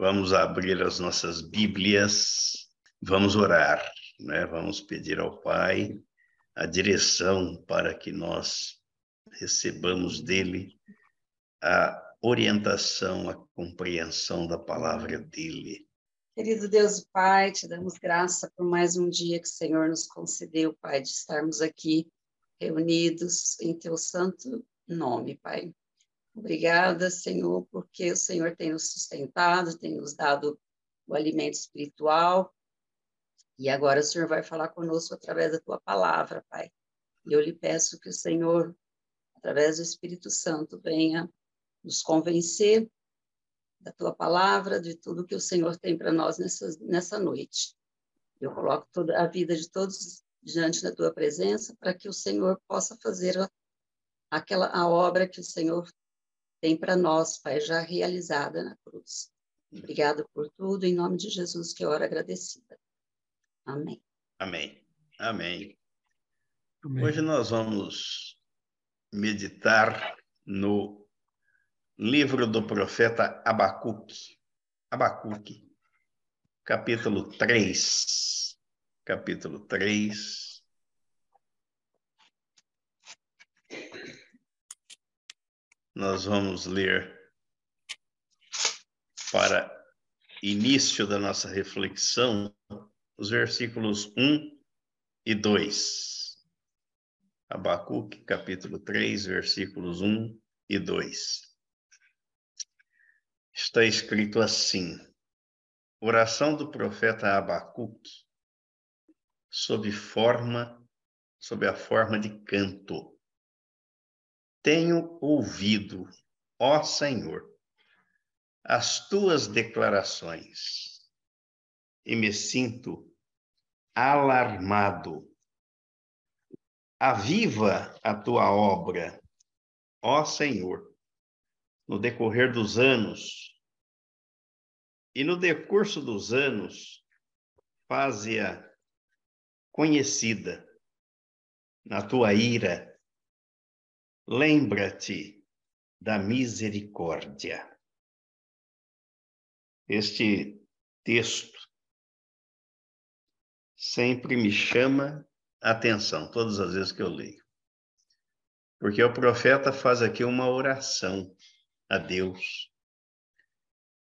Vamos abrir as nossas Bíblias, vamos orar, né? Vamos pedir ao Pai a direção para que nós recebamos dele a orientação, a compreensão da palavra dele. Querido Deus e Pai, te damos graça por mais um dia que o Senhor nos concedeu, Pai, de estarmos aqui reunidos em teu santo nome, Pai. Obrigada, Senhor, porque o Senhor tem nos sustentado, tem nos dado o alimento espiritual. E agora o Senhor vai falar conosco através da tua palavra, Pai. E eu lhe peço que o Senhor, através do Espírito Santo, venha nos convencer da tua palavra, de tudo que o Senhor tem para nós nessa, nessa noite. Eu coloco toda a vida de todos diante da tua presença para que o Senhor possa fazer a, aquela a obra que o Senhor tem para nós, Pai, já realizada na cruz. Obrigado por tudo, em nome de Jesus, que ora agradecida. Amém. Amém. Amém. Amém. Hoje nós vamos meditar no livro do profeta Abacuque. Abacuque, capítulo 3. Capítulo 3 nós vamos ler para início da nossa reflexão os versículos 1 e 2. Abacuque, capítulo 3, versículos 1 e 2. Está escrito assim: Oração do profeta Abacuque, sob forma, sob a forma de canto tenho ouvido, ó Senhor, as tuas declarações e me sinto alarmado. Aviva a tua obra, ó Senhor, no decorrer dos anos, e no decurso dos anos, faze-a conhecida na tua ira lembra-te da misericórdia. Este texto sempre me chama atenção, todas as vezes que eu leio. Porque o profeta faz aqui uma oração a Deus.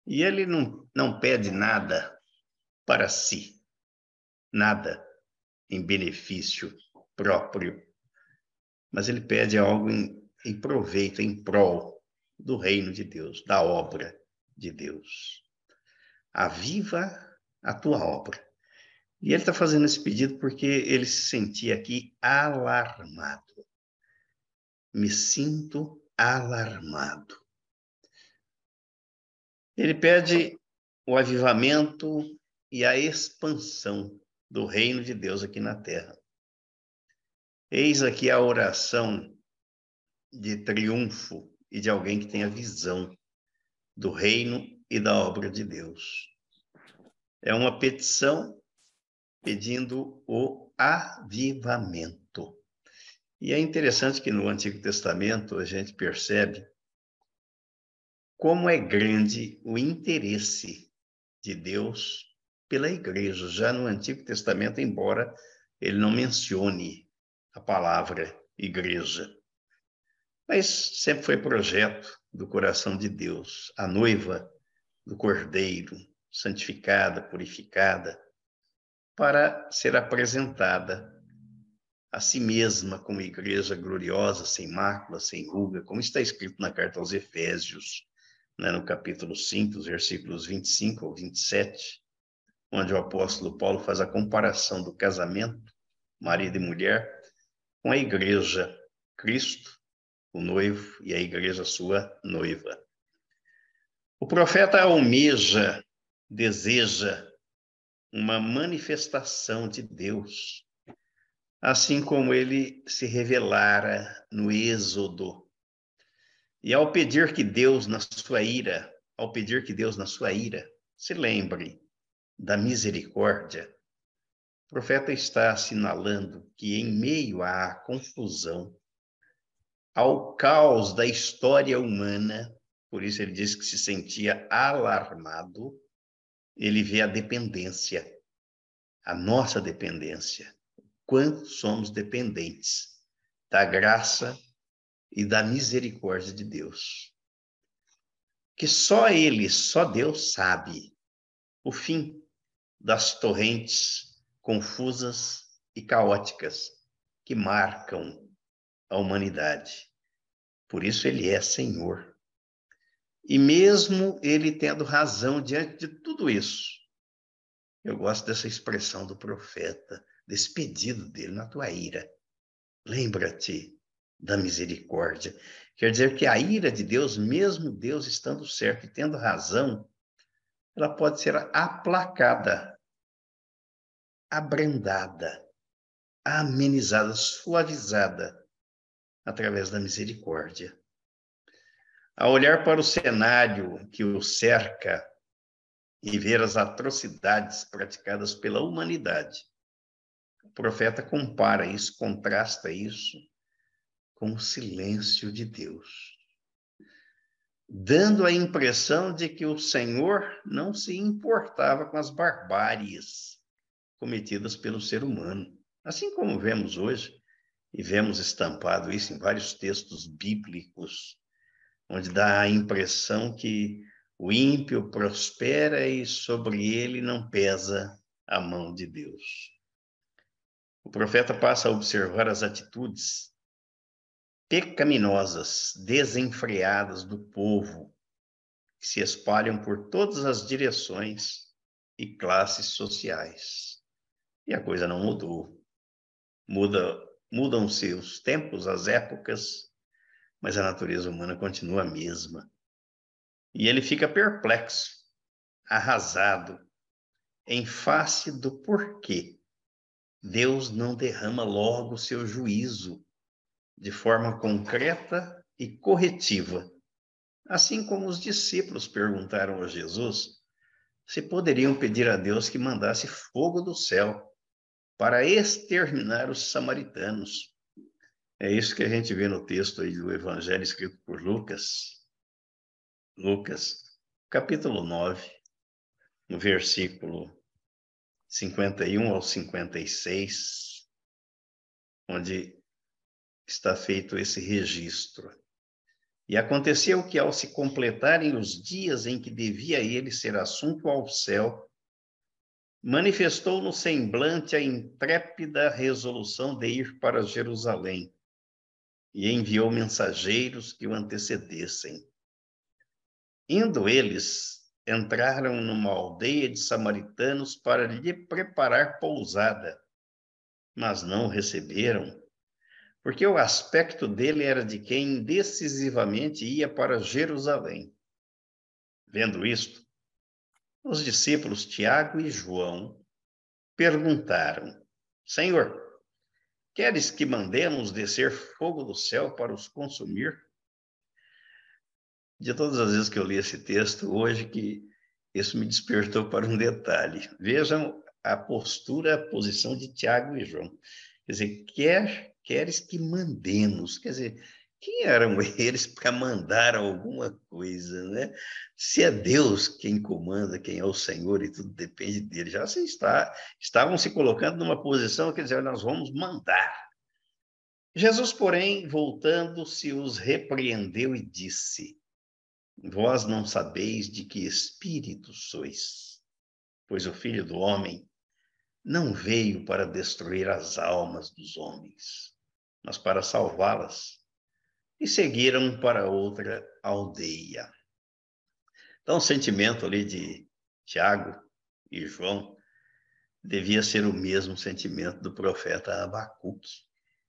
E ele não, não pede nada para si, nada em benefício próprio mas ele pede algo em, em proveito, em prol do reino de Deus, da obra de Deus. Aviva a tua obra. E ele está fazendo esse pedido porque ele se sentia aqui alarmado. Me sinto alarmado. Ele pede o avivamento e a expansão do reino de Deus aqui na terra. Eis aqui a oração de triunfo e de alguém que tem a visão do reino e da obra de Deus. É uma petição pedindo o avivamento. E é interessante que no Antigo Testamento a gente percebe como é grande o interesse de Deus pela igreja, já no Antigo Testamento, embora ele não mencione a palavra igreja. Mas sempre foi projeto do coração de Deus, a noiva do Cordeiro, santificada, purificada, para ser apresentada a si mesma como igreja gloriosa, sem mácula, sem ruga, como está escrito na carta aos Efésios, né, no capítulo 5, versículos 25 ao 27, onde o apóstolo Paulo faz a comparação do casamento, marido e mulher, com a igreja, Cristo, o noivo, e a igreja, sua noiva. O profeta almeja, deseja uma manifestação de Deus, assim como ele se revelara no Êxodo. E ao pedir que Deus, na sua ira, ao pedir que Deus, na sua ira, se lembre da misericórdia, o profeta está assinalando que, em meio à confusão, ao caos da história humana, por isso ele disse que se sentia alarmado, ele vê a dependência, a nossa dependência, quanto somos dependentes da graça e da misericórdia de Deus. Que só Ele, só Deus sabe o fim das torrentes confusas e caóticas que marcam a humanidade. Por isso Ele é Senhor. E mesmo Ele tendo razão diante de tudo isso, eu gosto dessa expressão do profeta, desse pedido dele na tua ira. Lembra-te da misericórdia. Quer dizer que a ira de Deus, mesmo Deus estando certo e tendo razão, ela pode ser aplacada, abrandada, amenizada, suavizada através da misericórdia. A olhar para o cenário que o cerca e ver as atrocidades praticadas pela humanidade, o profeta compara isso, contrasta isso com o silêncio de Deus, dando a impressão de que o Senhor não se importava com as barbáries cometidas pelo ser humano. Assim como vemos hoje, e vemos estampado isso em vários textos bíblicos, onde dá a impressão que o ímpio prospera e sobre ele não pesa a mão de Deus. O profeta passa a observar as atitudes pecaminosas, desenfreadas do povo, que se espalham por todas as direções e classes sociais. E a coisa não mudou. Muda, mudam-se os tempos, as épocas, mas a natureza humana continua a mesma. E ele fica perplexo, arrasado, em face do porquê Deus não derrama logo o seu juízo de forma concreta e corretiva. Assim como os discípulos perguntaram a Jesus se poderiam pedir a Deus que mandasse fogo do céu para exterminar os samaritanos. É isso que a gente vê no texto aí do Evangelho escrito por Lucas. Lucas, capítulo 9, no versículo 51 ao 56, onde está feito esse registro. E aconteceu que, ao se completarem os dias em que devia ele ser assunto ao céu, manifestou no semblante a intrépida resolução de ir para Jerusalém e enviou mensageiros que o antecedessem. Indo eles, entraram numa aldeia de samaritanos para lhe preparar pousada, mas não o receberam porque o aspecto dele era de quem decisivamente ia para Jerusalém. Vendo isto, os discípulos Tiago e João perguntaram: Senhor, queres que mandemos descer fogo do céu para os consumir? De todas as vezes que eu li esse texto, hoje que isso me despertou para um detalhe. Vejam a postura, a posição de Tiago e João. Quer dizer, quer queres que mandemos. Quer dizer, quem eram eles para mandar alguma coisa, né? Se é Deus quem comanda, quem é o Senhor e tudo depende dele, já se está, estavam se colocando numa posição, quer dizer, nós vamos mandar. Jesus, porém, voltando-se, os repreendeu e disse: Vós não sabeis de que espírito sois, pois o Filho do Homem não veio para destruir as almas dos homens, mas para salvá-las, e seguiram para outra aldeia. Então, o sentimento ali de Tiago e João devia ser o mesmo sentimento do profeta Abacuque,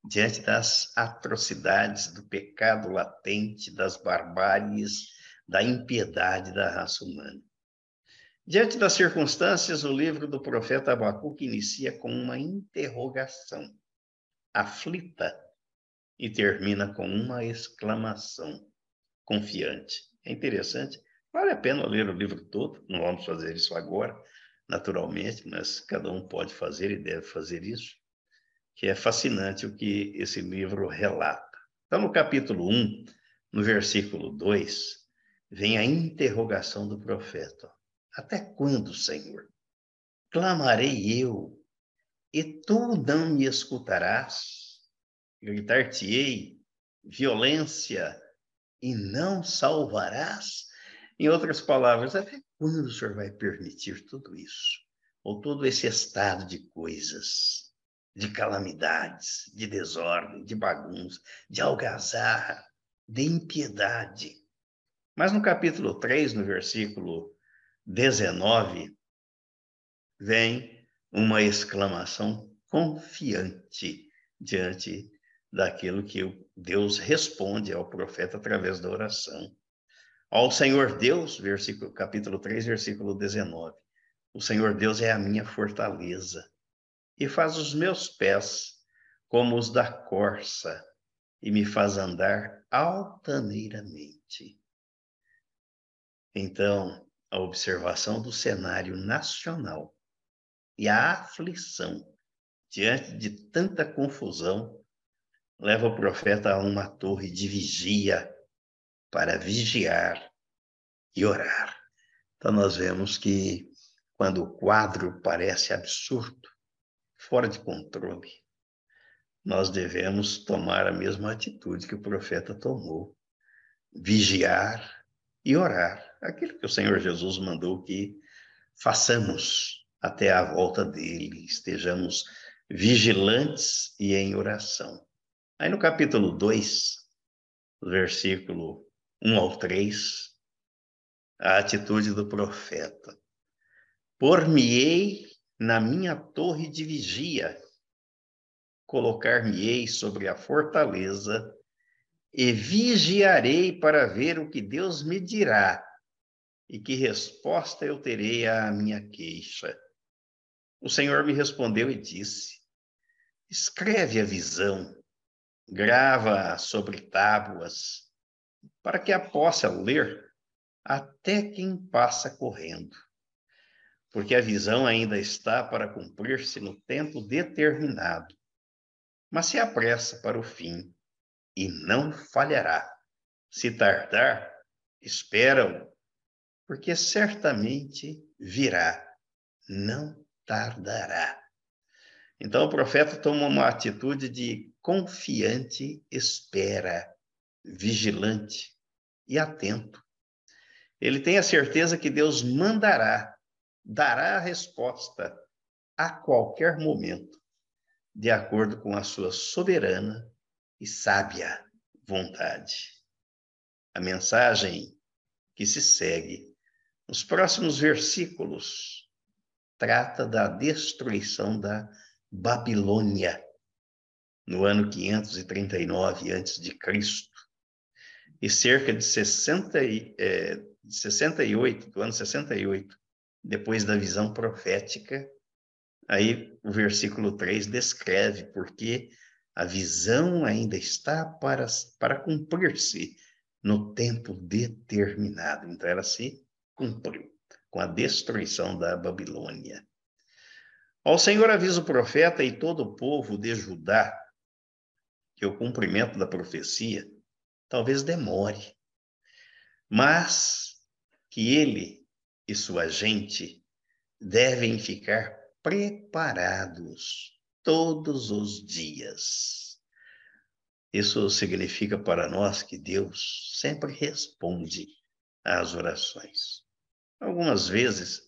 diante das atrocidades, do pecado latente, das barbáries, da impiedade da raça humana. Diante das circunstâncias, o livro do profeta Abacuque inicia com uma interrogação aflita e termina com uma exclamação confiante. É interessante. Vale a pena ler o livro todo, não vamos fazer isso agora, naturalmente, mas cada um pode fazer e deve fazer isso, que é fascinante o que esse livro relata. Então, no capítulo 1, no versículo 2, vem a interrogação do profeta: Até quando, Senhor? Clamarei eu, e tu não me escutarás? Gritar-te-ei violência e não salvarás? Em outras palavras, até quando o Senhor vai permitir tudo isso? Ou todo esse estado de coisas, de calamidades, de desordem, de bagunça, de algazarra, de impiedade? Mas no capítulo 3, no versículo 19, vem uma exclamação confiante diante daquilo que Deus responde ao profeta através da oração. Ao Senhor Deus, versículo, capítulo 3, versículo 19. O Senhor Deus é a minha fortaleza e faz os meus pés como os da corça e me faz andar altaneiramente. Então, a observação do cenário nacional e a aflição diante de tanta confusão leva o profeta a uma torre de vigia para vigiar e orar. Então, nós vemos que quando o quadro parece absurdo, fora de controle, nós devemos tomar a mesma atitude que o profeta tomou: vigiar e orar. Aquilo que o Senhor Jesus mandou que façamos até a volta dele, estejamos vigilantes e em oração. Aí no capítulo 2, versículo 1 ao 3, a atitude do profeta. Por-me-ei na minha torre de vigia, colocar-me-ei sobre a fortaleza e vigiarei para ver o que Deus me dirá e que resposta eu terei à minha queixa. O Senhor me respondeu e disse: Escreve a visão, grava sobre tábuas, para que a possa ler até quem passa correndo. Porque a visão ainda está para cumprir-se no tempo determinado, mas se apressa para o fim e não falhará. Se tardar, espera-o, porque certamente virá, não tardará. Então o profeta toma uma atitude de confiante espera, vigilante e atento. Ele tem a certeza que Deus mandará, dará a resposta a qualquer momento, de acordo com a sua soberana e sábia vontade. A mensagem que se segue nos próximos versículos trata da destruição da Babilônia no ano 539 a.C. e cerca de 60 é, 68, do ano 68, depois da visão profética, aí o versículo 3 descreve porque a visão ainda está para, para cumprir-se no tempo determinado. Então, ela se cumpriu com a destruição da Babilônia. Ao Senhor avisa o profeta e todo o povo de Judá que o cumprimento da profecia talvez demore, mas que ele e sua gente devem ficar preparados todos os dias. Isso significa para nós que Deus sempre responde às orações. Algumas vezes,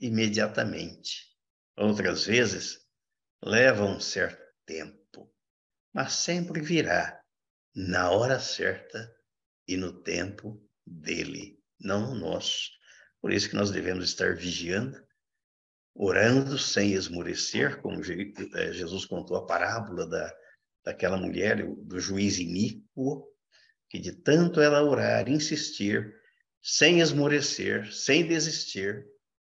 imediatamente. Outras vezes, leva um certo tempo. Mas sempre virá na hora certa e no tempo dele, não no nosso. Por isso que nós devemos estar vigiando, orando sem esmorecer, como eh, Jesus contou a parábola da, daquela mulher, do juiz iníquo, que de tanto ela orar, insistir, sem esmorecer, sem desistir,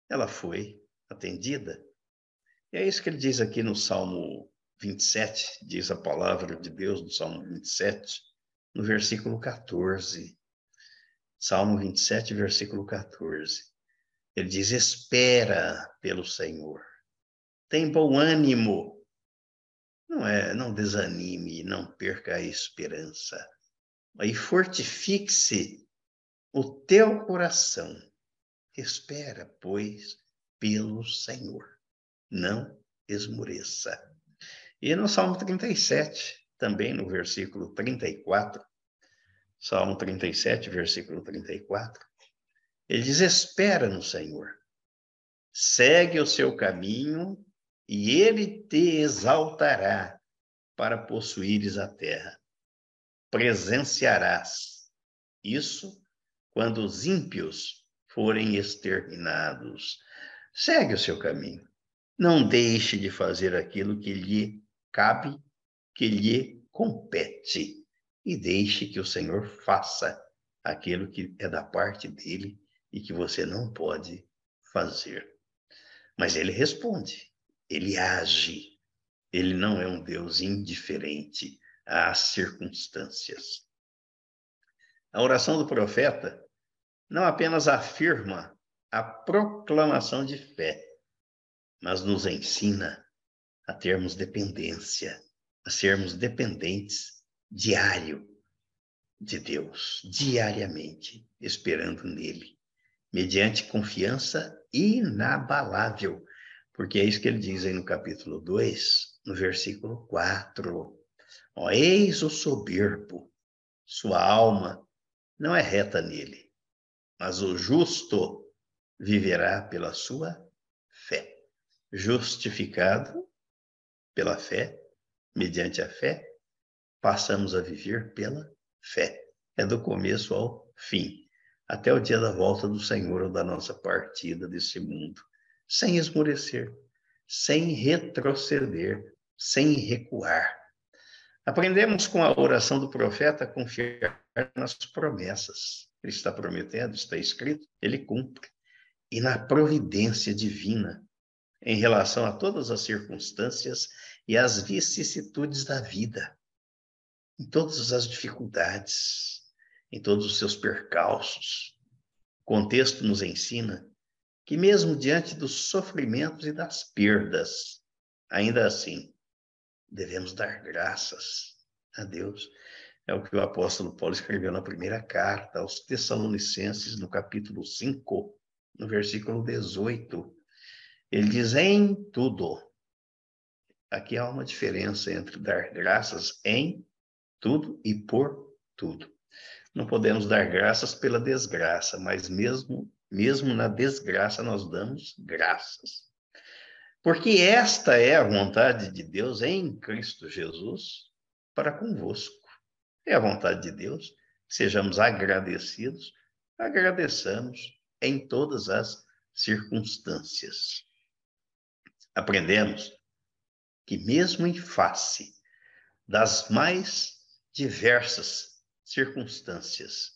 ela foi atendida. E é isso que ele diz aqui no Salmo 27, diz a palavra de Deus no Salmo 27, no versículo 14. Salmo 27, versículo 14. Ele diz: Espera pelo Senhor, tem bom ânimo. Não é, não desanime, não perca a esperança. Aí fortifique-se o teu coração. Espera, pois, pelo Senhor. Não esmoreça. E no Salmo 37, também no versículo 34, Salmo 37, versículo 34, ele diz: Espera no Senhor, segue o seu caminho e ele te exaltará para possuíres a terra. Presenciarás isso quando os ímpios forem exterminados. Segue o seu caminho. Não deixe de fazer aquilo que lhe cabe, que lhe compete. E deixe que o Senhor faça aquilo que é da parte dele e que você não pode fazer. Mas ele responde, ele age. Ele não é um Deus indiferente às circunstâncias. A oração do profeta não apenas afirma a proclamação de fé, mas nos ensina a termos dependência, a sermos dependentes diário de Deus, diariamente, esperando nele, mediante confiança inabalável, porque é isso que ele diz aí no capítulo 2, no versículo 4. Ó, eis o soberbo, sua alma não é reta nele, mas o justo viverá pela sua fé. Justificado pela fé, mediante a fé, passamos a viver pela fé. É do começo ao fim, até o dia da volta do Senhor ou da nossa partida desse mundo, sem esmorecer, sem retroceder, sem recuar. Aprendemos com a oração do profeta a confiar nas promessas. Ele está prometendo, está escrito, ele cumpre. E na providência divina em relação a todas as circunstâncias e as vicissitudes da vida, em todas as dificuldades, em todos os seus percalços. O contexto nos ensina que, mesmo diante dos sofrimentos e das perdas, ainda assim, devemos dar graças a Deus. É o que o apóstolo Paulo escreveu na primeira carta aos Tessalonicenses, no capítulo 5, no versículo 18. Ele diz: em tudo. Aqui há uma diferença entre dar graças em tudo e por tudo. Não podemos dar graças pela desgraça, mas mesmo mesmo na desgraça nós damos graças. Porque esta é a vontade de Deus em Cristo Jesus para convosco. É a vontade de Deus sejamos agradecidos, agradeçamos em todas as circunstâncias. Aprendemos que, mesmo em face das mais diversas circunstâncias,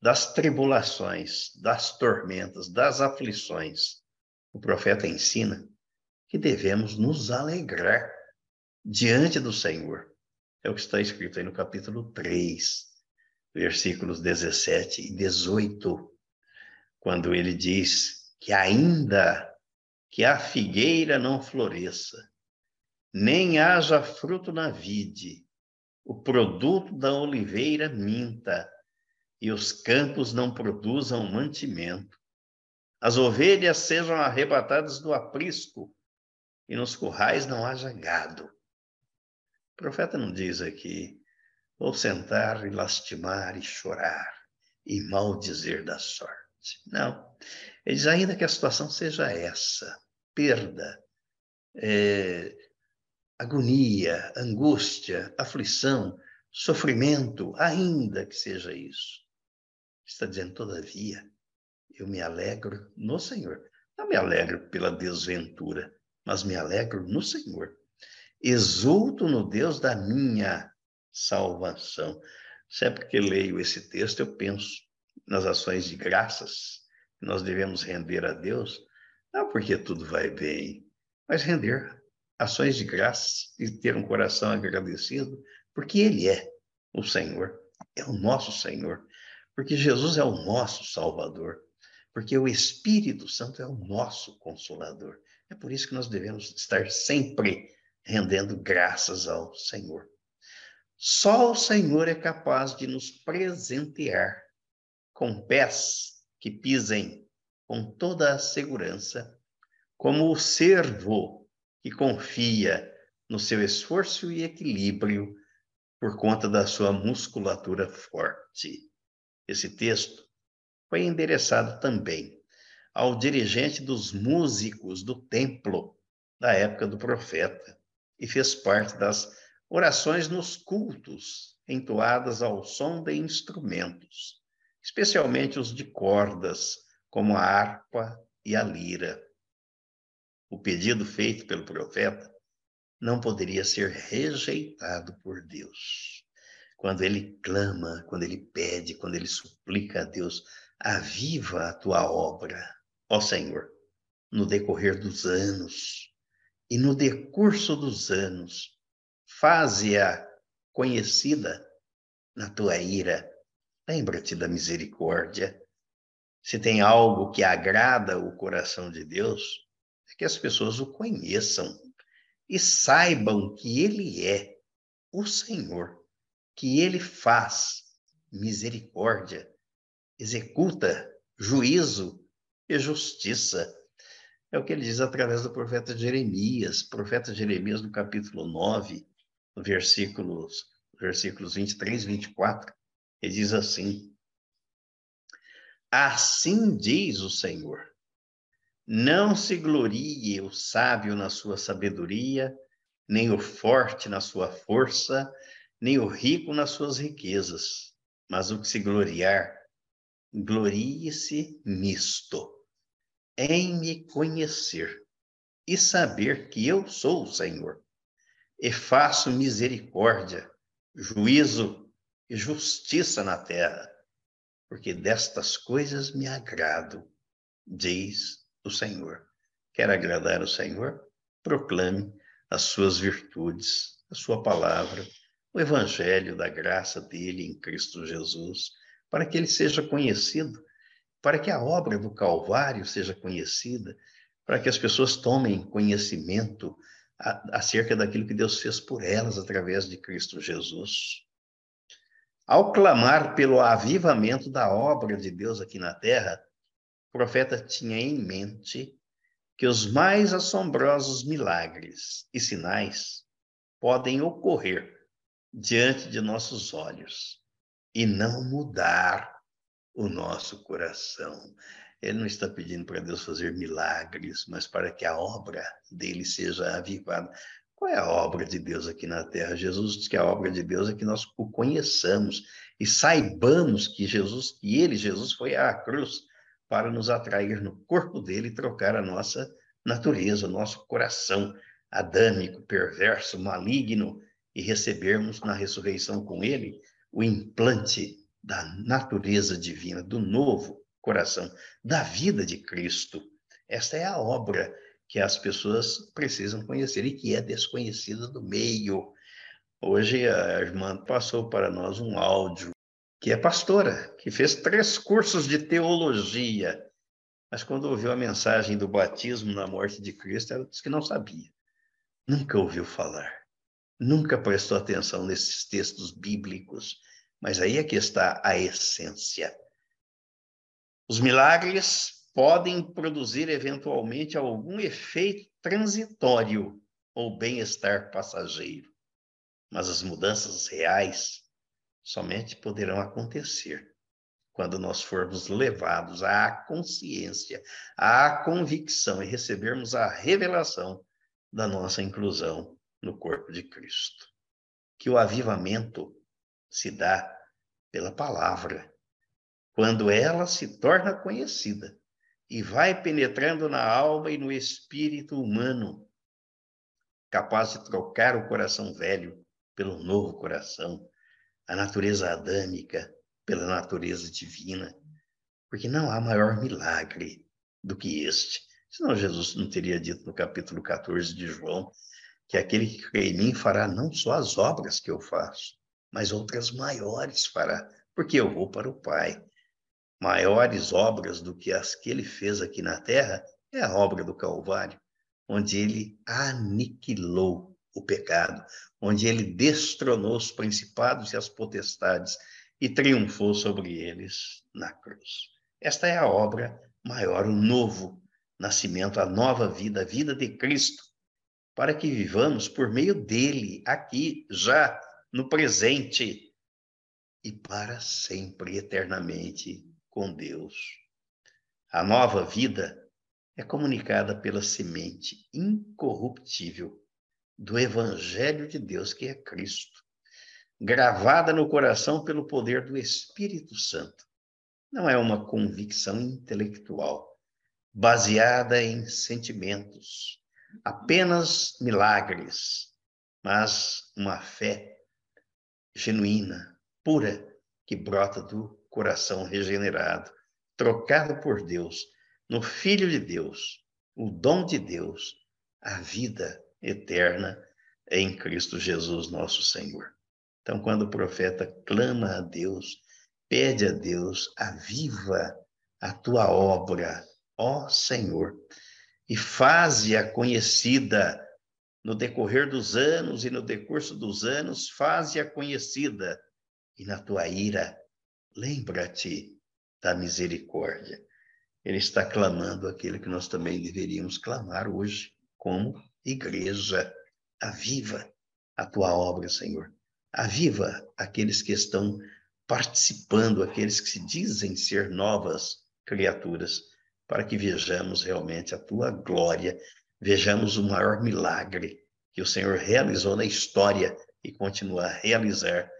das tribulações, das tormentas, das aflições, o profeta ensina que devemos nos alegrar diante do Senhor. É o que está escrito aí no capítulo 3, versículos 17 e 18, quando ele diz que ainda que a figueira não floresça, nem haja fruto na vide, o produto da oliveira minta, e os campos não produzam mantimento. As ovelhas sejam arrebatadas do aprisco, e nos currais não haja gado. O profeta não diz aqui, vou sentar e lastimar e chorar e maldizer da sorte. Não. Ele diz ainda que a situação seja essa: perda, é, agonia, angústia, aflição, sofrimento, ainda que seja isso. Está dizendo, todavia, eu me alegro no Senhor. Não me alegro pela desventura, mas me alegro no Senhor. Exulto no Deus da minha salvação. Sempre que leio esse texto, eu penso nas ações de graças nós devemos render a Deus, não porque tudo vai bem, mas render ações de graças e ter um coração agradecido, porque Ele é o Senhor, é o nosso Senhor, porque Jesus é o nosso Salvador, porque o Espírito Santo é o nosso Consolador. É por isso que nós devemos estar sempre rendendo graças ao Senhor. Só o Senhor é capaz de nos presentear com pés que pisem com toda a segurança, como o servo que confia no seu esforço e equilíbrio por conta da sua musculatura forte. Esse texto foi endereçado também ao dirigente dos músicos do templo da época do profeta e fez parte das orações nos cultos entoadas ao som de instrumentos, especialmente os de cordas, como a harpa e a lira. O pedido feito pelo profeta não poderia ser rejeitado por Deus. Quando ele clama, quando ele pede, quando ele suplica a Deus, aviva a tua obra, ó Senhor, no decorrer dos anos. E no decurso dos anos, faze-a conhecida na tua ira. Lembra-te da misericórdia. Se tem algo que agrada o coração de Deus, é que as pessoas o conheçam e saibam que Ele é o Senhor, que Ele faz misericórdia, executa juízo e justiça. É o que ele diz através do profeta Jeremias, profeta Jeremias no capítulo 9, versículos, versículos 23 e 24. Ele diz assim: Assim diz o Senhor: não se glorie o sábio na sua sabedoria, nem o forte na sua força, nem o rico nas suas riquezas, mas o que se gloriar, glorie-se nisto, em me conhecer e saber que eu sou o Senhor, e faço misericórdia, juízo e justiça na terra, porque destas coisas me agrado, diz o Senhor. Quer agradar o Senhor? Proclame as suas virtudes, a sua palavra, o evangelho da graça dele em Cristo Jesus, para que ele seja conhecido, para que a obra do Calvário seja conhecida, para que as pessoas tomem conhecimento acerca daquilo que Deus fez por elas através de Cristo Jesus. Ao clamar pelo avivamento da obra de Deus aqui na terra, o profeta tinha em mente que os mais assombrosos milagres e sinais podem ocorrer diante de nossos olhos e não mudar o nosso coração. Ele não está pedindo para Deus fazer milagres, mas para que a obra dele seja avivada. Qual é a obra de Deus aqui na terra? Jesus diz que a obra de Deus é que nós o conheçamos e saibamos que Jesus, que ele, Jesus, foi à cruz para nos atrair no corpo dele e trocar a nossa natureza, o nosso coração adâmico, perverso, maligno e recebermos na ressurreição com ele o implante da natureza divina, do novo coração, da vida de Cristo. Esta é a obra que as pessoas precisam conhecer e que é desconhecida do meio. Hoje a irmã passou para nós um áudio que é pastora, que fez três cursos de teologia, mas quando ouviu a mensagem do batismo na morte de Cristo, ela disse que não sabia, nunca ouviu falar, nunca prestou atenção nesses textos bíblicos, mas aí é que está a essência. Os milagres podem produzir eventualmente algum efeito transitório ou bem-estar passageiro, mas as mudanças reais somente poderão acontecer quando nós formos levados à consciência, à convicção e recebermos a revelação da nossa inclusão no corpo de Cristo. Que o avivamento se dá pela palavra, quando ela se torna conhecida e vai penetrando na alma e no espírito humano, capaz de trocar o coração velho pelo novo coração, a natureza adâmica pela natureza divina, porque não há maior milagre do que este. Senão Jesus não teria dito no capítulo 14 de João que aquele que crê em mim fará não só as obras que eu faço, mas outras maiores fará, porque eu vou para o Pai. Maiores obras do que as que ele fez aqui na terra é a obra do Calvário, onde ele aniquilou o pecado, onde ele destronou os principados e as potestades e triunfou sobre eles na cruz. Esta é a obra maior, o novo nascimento, a nova vida, a vida de Cristo, para que vivamos por meio dele, aqui, já, no presente e para sempre, eternamente, com Deus. A nova vida é comunicada pela semente incorruptível do Evangelho de Deus, que é Cristo, gravada no coração pelo poder do Espírito Santo. Não é uma convicção intelectual, baseada em sentimentos, apenas milagres, mas uma fé genuína, pura, que brota do coração regenerado, trocado por Deus, no Filho de Deus, o dom de Deus, a vida eterna em Cristo Jesus, nosso Senhor. Então, quando o profeta clama a Deus, pede a Deus, aviva a tua obra, ó Senhor, e faze-a conhecida no decorrer dos anos e no decurso dos anos, faze-a conhecida, e na tua ira, lembra-te da misericórdia. Ele está clamando aquilo que nós também deveríamos clamar hoje, como igreja. Aviva a tua obra, Senhor. Aviva aqueles que estão participando, aqueles que se dizem ser novas criaturas, para que vejamos realmente a tua glória, vejamos o maior milagre que o Senhor realizou na história e continua a realizar,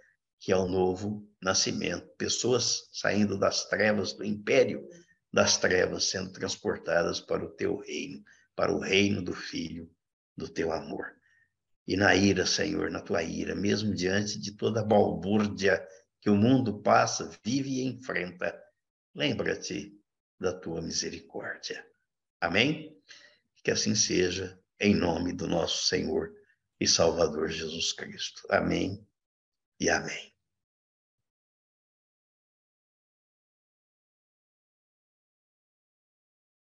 que é o novo nascimento. Pessoas saindo das trevas, do império das trevas, sendo transportadas para o teu reino, para o reino do Filho, do teu amor. E na ira, Senhor, na tua ira, mesmo diante de toda a balbúrdia que o mundo passa, vive e enfrenta, lembra-te da tua misericórdia. Amém? Que assim seja, em nome do nosso Senhor e Salvador Jesus Cristo. Amém e amém.